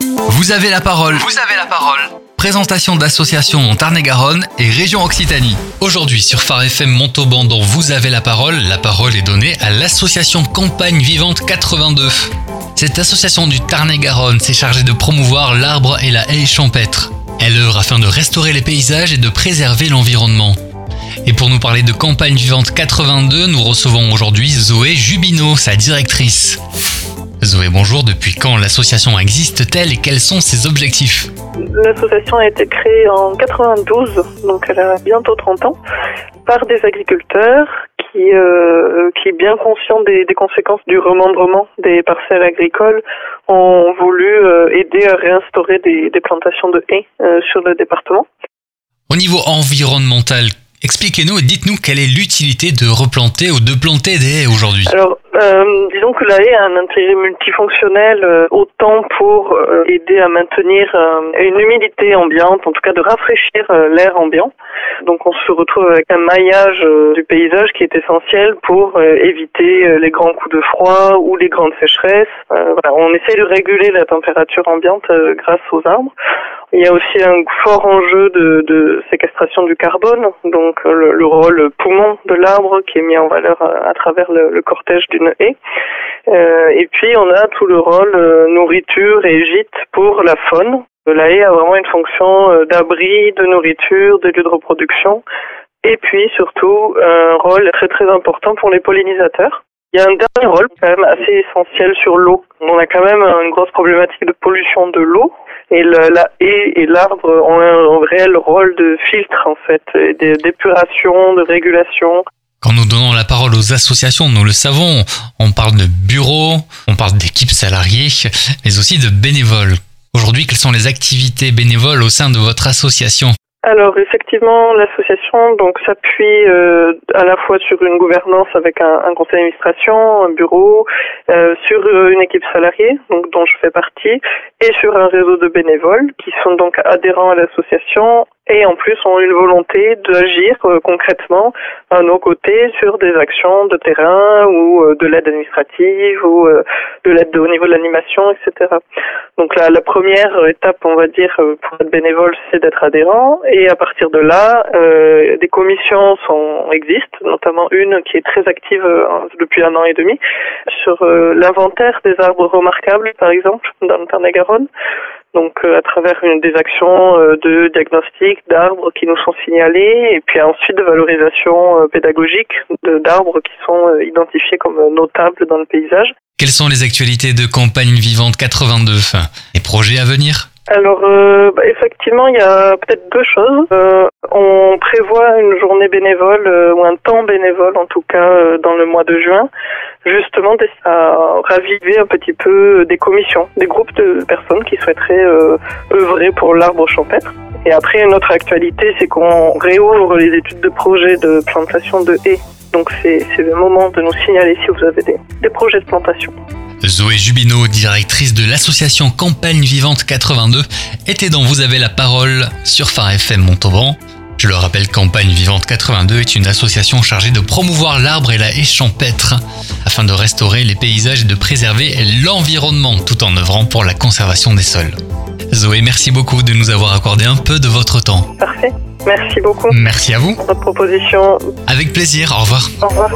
Vous avez la parole. Vous avez la parole. Présentation d'associations en Tarn-et-Garonne et région Occitanie. Aujourd'hui sur Phare FM Montauban dont Vous avez la parole, la parole est donnée à l'association Campagne Vivante 82. Cette association du Tarn-et-Garonne s'est chargée de promouvoir l'arbre et la haie champêtre. Elle œuvre afin de restaurer les paysages et de préserver l'environnement. Et pour nous parler de Campagne Vivante 82, nous recevons aujourd'hui Zoé Jubino, sa directrice. Zoé, bonjour. Depuis quand l'association existe-t-elle et quels sont ses objectifs? L'association a été créée en 92, donc elle a bientôt 30 ans, par des agriculteurs qui, euh, qui bien conscients des, des, conséquences du remembrement des parcelles agricoles, ont voulu euh, aider à réinstaurer des, des plantations de haies euh, sur le département. Au niveau environnemental, expliquez-nous et dites-nous quelle est l'utilité de replanter ou de planter des haies aujourd'hui. Alors, euh, disons que la haie a un intérêt multifonctionnel, euh, autant pour euh, aider à maintenir euh, une humidité ambiante, en tout cas de rafraîchir l'air ambiant. Donc on se retrouve avec un maillage du paysage qui est essentiel pour éviter les grands coups de froid ou les grandes sécheresses. Voilà, on essaie de réguler la température ambiante grâce aux arbres. Il y a aussi un fort enjeu de, de séquestration du carbone, donc le, le, rôle poumon de l'arbre qui est mis en valeur à, travers le, le cortège Euh, et puis on a tout le rôle euh, nourriture et gîte pour la faune. La haie a vraiment une fonction euh, d'abri, de nourriture, de lieu de reproduction. Et puis surtout un rôle très très important pour les pollinisateurs. Il y a un dernier rôle quand même assez essentiel sur l'eau. On a quand même une grosse problématique de pollution de l'eau et la haie et l'arbre ont un, réel rôle de filtre en fait, d'épuration, de régulation. Quand nous donnons la parole aux associations, nous le savons, on parle de bureaux, on parle d'équipes salariées, mais aussi de bénévoles. Aujourd'hui, quelles sont les activités bénévoles au sein de votre association? Alors effectivement, l'association donc s'appuie euh, à la fois sur une gouvernance avec un, conseil d'administration, un bureau, euh, sur une équipe salariée dont je fais partie, et sur un réseau de bénévoles qui sont donc adhérents à l'association et en plus ont une volonté d'agir euh, concrètement à nos côtés sur des actions de terrain ou euh, de l'aide administrative ou euh, de l'aide au niveau de l'animation, etc. Donc la, la, première étape, on va dire, pour être bénévole, c'est d'être adhérent et à partir de là, des commissions sont existent, notamment une qui est très active depuis un an et demi sur l'inventaire des arbres remarquables, par exemple, dans le Tarn-et-Garonne donc euh, à travers des actions euh, de diagnostic d'arbres qui nous sont signalés et puis ensuite de valorisation euh, pédagogique d'arbres qui sont identifiés comme notables dans le paysage. Quelles sont les actualités de Campagne Vivante 82 Les projets à venir? Alors, euh, bah, effectivement, il y a peut-être deux choses. Euh, on prévoit une journée bénévole euh, ou un temps bénévole, en tout cas, dans le mois de juin, justement à raviver un petit peu des commissions, des groupes de personnes qui souhaiteraient œuvrer pour l'arbre champêtre. Et après, une autre actualité, c'est qu'on réouvre les études de projet de plantation de haies. Donc, c'est le moment de nous signaler si vous avez des, des projets de plantation. Zoé Jubino, directrice de l'association Campagne Vivante 82, était dans Vous avez la parole sur Phare FM Montauban. Je le rappelle, Campagne Vivante 82 est une association chargée de promouvoir l'arbre et la haie champêtre afin de restaurer les paysages et de préserver l'environnement tout en œuvrant pour la conservation des sols. Zoé, merci beaucoup de nous avoir accordé un peu de votre temps. Parfait. Merci beaucoup. Merci à vous. Votre proposition. Avec plaisir. Au revoir. Au revoir.